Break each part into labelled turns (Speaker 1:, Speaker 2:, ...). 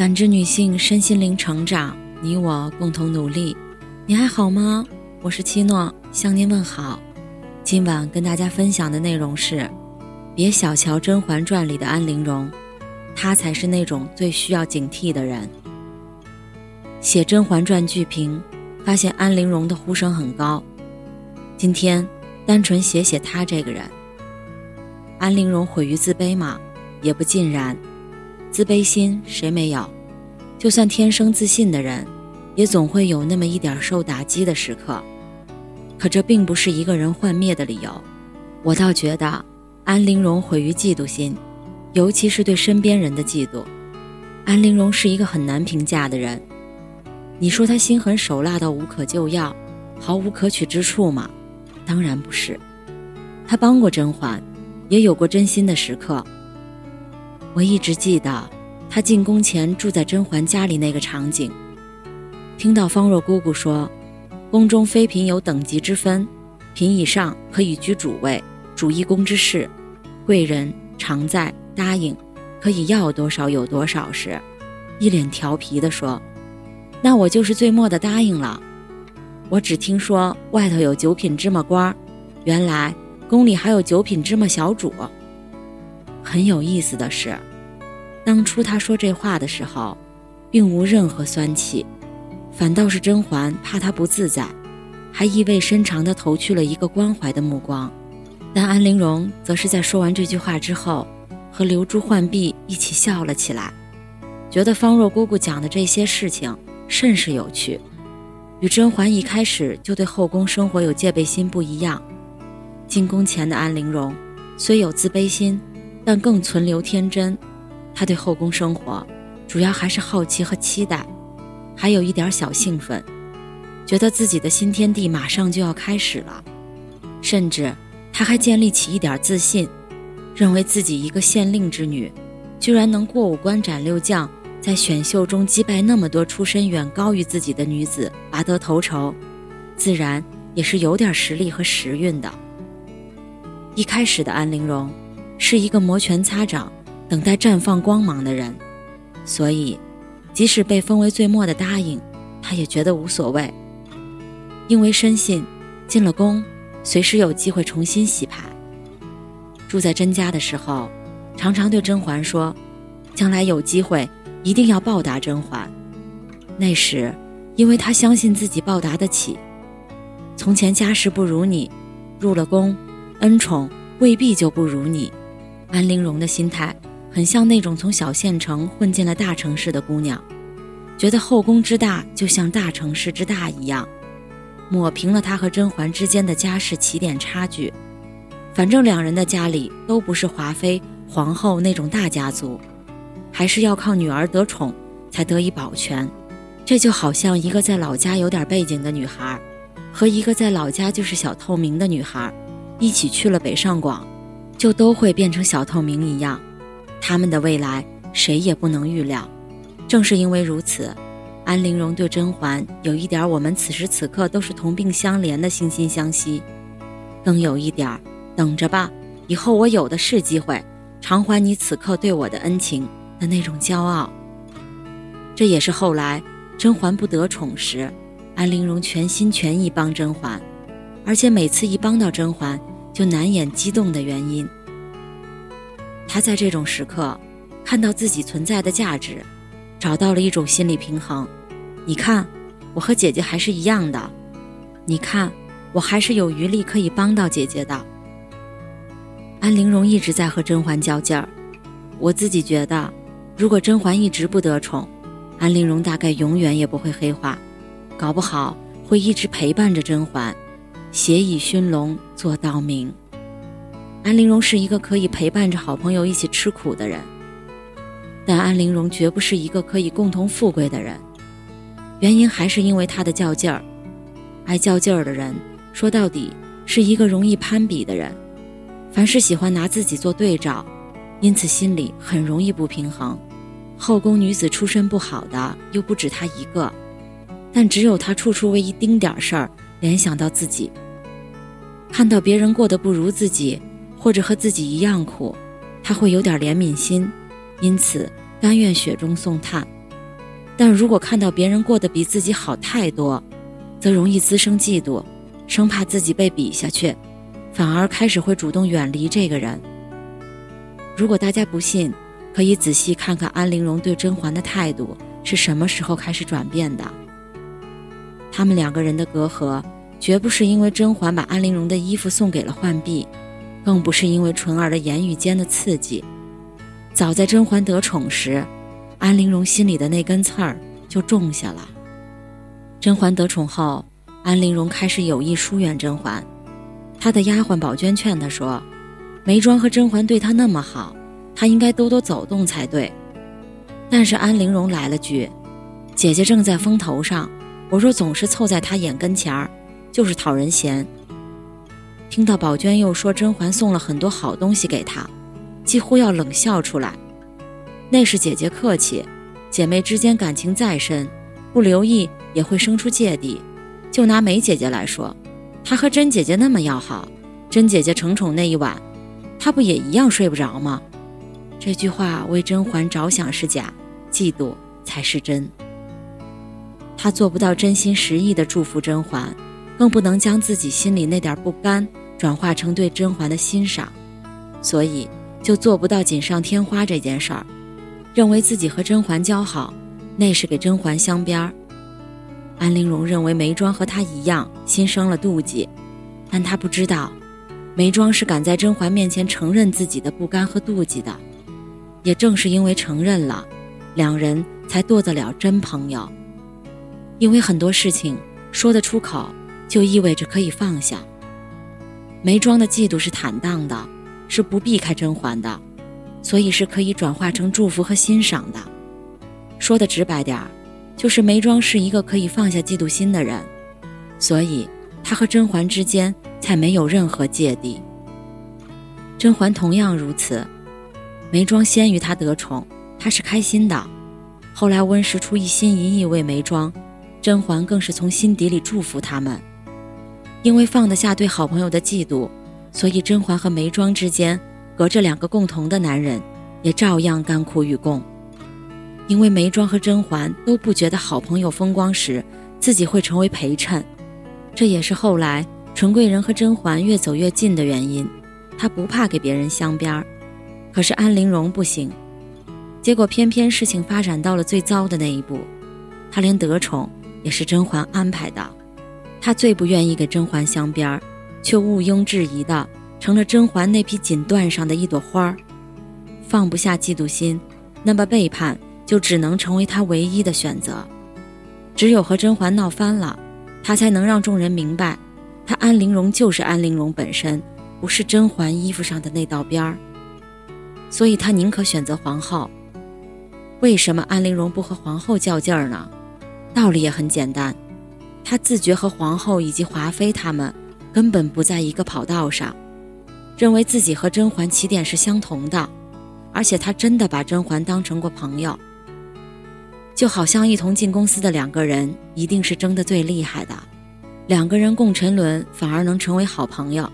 Speaker 1: 感知女性身心灵成长，你我共同努力。你还好吗？我是七诺，向您问好。今晚跟大家分享的内容是：别小瞧《甄嬛传》里的安陵容，她才是那种最需要警惕的人。写《甄嬛传》剧评，发现安陵容的呼声很高。今天单纯写写她这个人。安陵容毁于自卑吗？也不尽然。自卑心谁没有？就算天生自信的人，也总会有那么一点受打击的时刻。可这并不是一个人幻灭的理由。我倒觉得，安陵容毁于嫉妒心，尤其是对身边人的嫉妒。安陵容是一个很难评价的人。你说她心狠手辣到无可救药，毫无可取之处吗？当然不是。她帮过甄嬛。也有过真心的时刻。我一直记得他进宫前住在甄嬛家里那个场景。听到方若姑姑说，宫中妃嫔有等级之分，嫔以上可以居主位，主一宫之事，贵人常在答应，可以要多少有多少时，一脸调皮地说：“那我就是最末的答应了。我只听说外头有九品芝麻官，原来。”宫里还有九品芝麻小主。很有意思的是，当初他说这话的时候，并无任何酸气，反倒是甄嬛怕他不自在，还意味深长地投去了一个关怀的目光。但安陵容则是在说完这句话之后，和流珠浣碧一起笑了起来，觉得方若姑姑讲的这些事情甚是有趣，与甄嬛一开始就对后宫生活有戒备心不一样。进宫前的安陵容，虽有自卑心，但更存留天真。她对后宫生活，主要还是好奇和期待，还有一点小兴奋，觉得自己的新天地马上就要开始了。甚至，她还建立起一点自信，认为自己一个县令之女，居然能过五关斩六将，在选秀中击败那么多出身远高于自己的女子，拔得头筹，自然也是有点实力和时运的。一开始的安陵容，是一个摩拳擦掌、等待绽放光芒的人，所以，即使被封为最末的答应，他也觉得无所谓。因为深信，进了宫，随时有机会重新洗牌。住在甄家的时候，常常对甄嬛说：“将来有机会，一定要报答甄嬛。”那时，因为他相信自己报答得起。从前家世不如你，入了宫。恩宠未必就不如你，安陵容的心态很像那种从小县城混进了大城市的姑娘，觉得后宫之大就像大城市之大一样，抹平了她和甄嬛之间的家世起点差距。反正两人的家里都不是华妃、皇后那种大家族，还是要靠女儿得宠才得以保全。这就好像一个在老家有点背景的女孩，和一个在老家就是小透明的女孩。一起去了北上广，就都会变成小透明一样。他们的未来谁也不能预料。正是因为如此，安陵容对甄嬛有一点我们此时此刻都是同病相怜的惺惺相惜，更有一点等着吧，以后我有的是机会偿还你此刻对我的恩情的那种骄傲。这也是后来甄嬛不得宠时，安陵容全心全意帮甄嬛，而且每次一帮到甄嬛。就难掩激动的原因。他在这种时刻，看到自己存在的价值，找到了一种心理平衡。你看，我和姐姐还是一样的。你看，我还是有余力可以帮到姐姐的。安陵容一直在和甄嬛较劲儿。我自己觉得，如果甄嬛一直不得宠，安陵容大概永远也不会黑化，搞不好会一直陪伴着甄嬛。携以熏笼做道明。安陵容是一个可以陪伴着好朋友一起吃苦的人，但安陵容绝不是一个可以共同富贵的人。原因还是因为她的较劲儿。爱较劲儿的人，说到底是一个容易攀比的人，凡是喜欢拿自己做对照，因此心里很容易不平衡。后宫女子出身不好的又不止她一个，但只有她处处为一丁点儿事儿。联想到自己，看到别人过得不如自己，或者和自己一样苦，他会有点怜悯心，因此甘愿雪中送炭，但如果看到别人过得比自己好太多，则容易滋生嫉妒，生怕自己被比下去，反而开始会主动远离这个人。如果大家不信，可以仔细看看安陵容对甄嬛的态度是什么时候开始转变的。他们两个人的隔阂，绝不是因为甄嬛把安陵容的衣服送给了浣碧，更不是因为纯儿的言语间的刺激。早在甄嬛得宠时，安陵容心里的那根刺儿就种下了。甄嬛得宠后，安陵容开始有意疏远甄嬛。她的丫鬟宝娟劝她说：“眉庄和甄嬛对她那么好，她应该多多走动才对。”但是安陵容来了句：“姐姐正在风头上，我若总是凑在她眼跟前儿，就是讨人嫌。”听到宝娟又说甄嬛送了很多好东西给她，几乎要冷笑出来。那是姐姐客气，姐妹之间感情再深，不留意也会生出芥蒂。就拿梅姐姐来说，她和甄姐姐那么要好，甄姐姐承宠那一晚，她不也一样睡不着吗？这句话为甄嬛着想是假，嫉妒才是真。她做不到真心实意的祝福甄嬛，更不能将自己心里那点不甘转化成对甄嬛的欣赏，所以就做不到锦上添花这件事儿。认为自己和甄嬛交好，那是给甄嬛镶边儿。安陵容认为眉庄和她一样，心生了妒忌，但她不知道，眉庄是敢在甄嬛面前承认自己的不甘和妒忌的。也正是因为承认了，两人才做得了真朋友。因为很多事情说得出口，就意味着可以放下。眉庄的嫉妒是坦荡的，是不避开甄嬛的。所以是可以转化成祝福和欣赏的。说的直白点儿，就是眉庄是一个可以放下嫉妒心的人，所以他和甄嬛之间才没有任何芥蒂。甄嬛同样如此，眉庄先于她得宠，她是开心的。后来温实初一心一意为眉庄，甄嬛更是从心底里祝福他们。因为放得下对好朋友的嫉妒，所以甄嬛和眉庄之间。隔着两个共同的男人，也照样甘苦与共。因为眉庄和甄嬛都不觉得好朋友风光时，自己会成为陪衬，这也是后来纯贵人和甄嬛越走越近的原因。他不怕给别人镶边儿，可是安陵容不行。结果偏偏事情发展到了最糟的那一步，他连得宠也是甄嬛安排的。他最不愿意给甄嬛镶边儿，却毋庸置疑的。成了甄嬛那匹锦缎上的一朵花儿，放不下嫉妒心，那么背叛就只能成为他唯一的选择。只有和甄嬛闹翻了，他才能让众人明白，他安陵容就是安陵容本身，不是甄嬛衣服上的那道边儿。所以他宁可选择皇后。为什么安陵容不和皇后较劲儿呢？道理也很简单，他自觉和皇后以及华妃他们根本不在一个跑道上。认为自己和甄嬛起点是相同的，而且他真的把甄嬛当成过朋友。就好像一同进公司的两个人，一定是争得最厉害的。两个人共沉沦，反而能成为好朋友。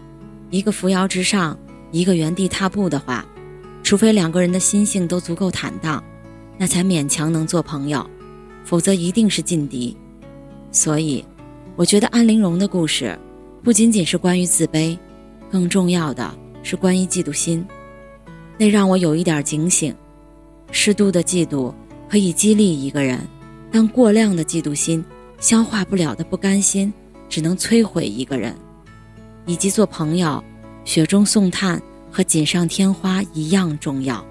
Speaker 1: 一个扶摇直上，一个原地踏步的话，除非两个人的心性都足够坦荡，那才勉强能做朋友，否则一定是劲敌。所以，我觉得安陵容的故事，不仅仅是关于自卑。更重要的是关于嫉妒心，那让我有一点警醒。适度的嫉妒可以激励一个人，但过量的嫉妒心、消化不了的不甘心，只能摧毁一个人。以及做朋友，雪中送炭和锦上添花一样重要。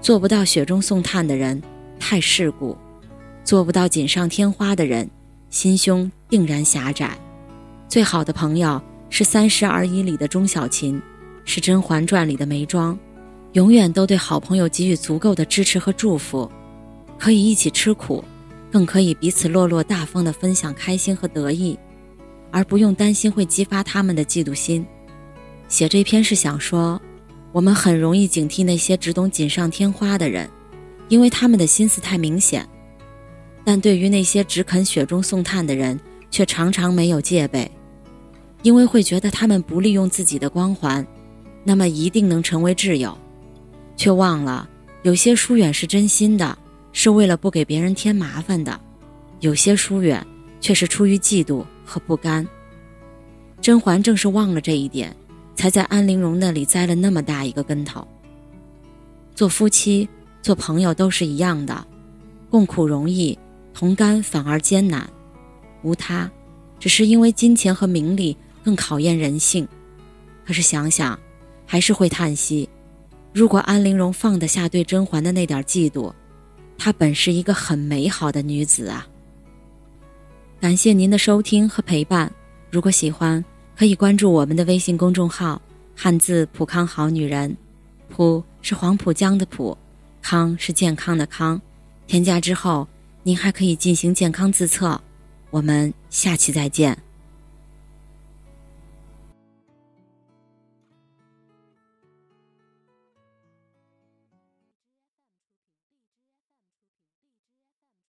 Speaker 1: 做不到雪中送炭的人太世故，做不到锦上添花的人心胸定然狭窄。最好的朋友。是《三十而已》里的钟小琴，是《甄嬛传》里的眉庄，永远都对好朋友给予足够的支持和祝福，可以一起吃苦，更可以彼此落落大方地分享开心和得意，而不用担心会激发他们的嫉妒心。写这篇是想说，我们很容易警惕那些只懂锦上添花的人，因为他们的心思太明显；但对于那些只肯雪中送炭的人，却常常没有戒备。因为会觉得他们不利用自己的光环，那么一定能成为挚友，却忘了有些疏远是真心的，是为了不给别人添麻烦的；有些疏远，却是出于嫉妒和不甘。甄嬛正是忘了这一点，才在安陵容那里栽了那么大一个跟头。做夫妻、做朋友都是一样的，共苦容易，同甘反而艰难。无他，只是因为金钱和名利更考验人性。可是想想，还是会叹息：如果安陵容放得下对甄嬛的那点嫉妒，她本是一个很美好的女子啊。感谢您的收听和陪伴，如果喜欢，可以关注我们的微信公众号“汉字浦康好女人”，浦是黄浦江的浦，康是健康的康。添加之后，您还可以进行健康自测。我们下期再见。